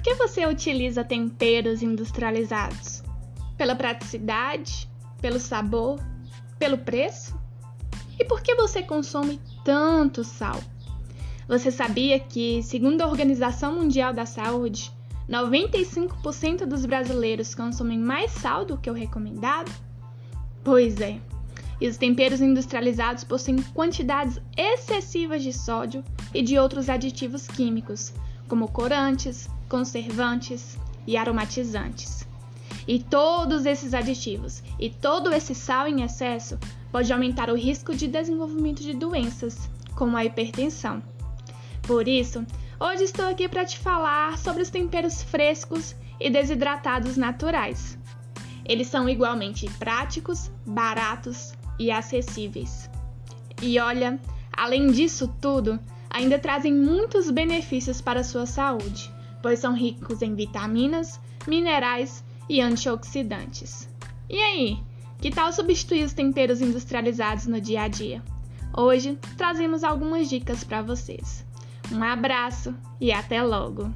que você utiliza temperos industrializados? Pela praticidade? Pelo sabor? Pelo preço? E por que você consome tanto sal? Você sabia que, segundo a Organização Mundial da Saúde, 95% dos brasileiros consomem mais sal do que o recomendado? Pois é, e os temperos industrializados possuem quantidades excessivas de sódio e de outros aditivos químicos, como corantes, conservantes e aromatizantes. E todos esses aditivos e todo esse sal em excesso pode aumentar o risco de desenvolvimento de doenças, como a hipertensão. Por isso, hoje estou aqui para te falar sobre os temperos frescos e desidratados naturais. Eles são igualmente práticos, baratos e acessíveis. E olha, além disso tudo, ainda trazem muitos benefícios para a sua saúde, pois são ricos em vitaminas, minerais e antioxidantes. E aí, que tal substituir os temperos industrializados no dia a dia? Hoje trazemos algumas dicas para vocês. Um abraço e até logo!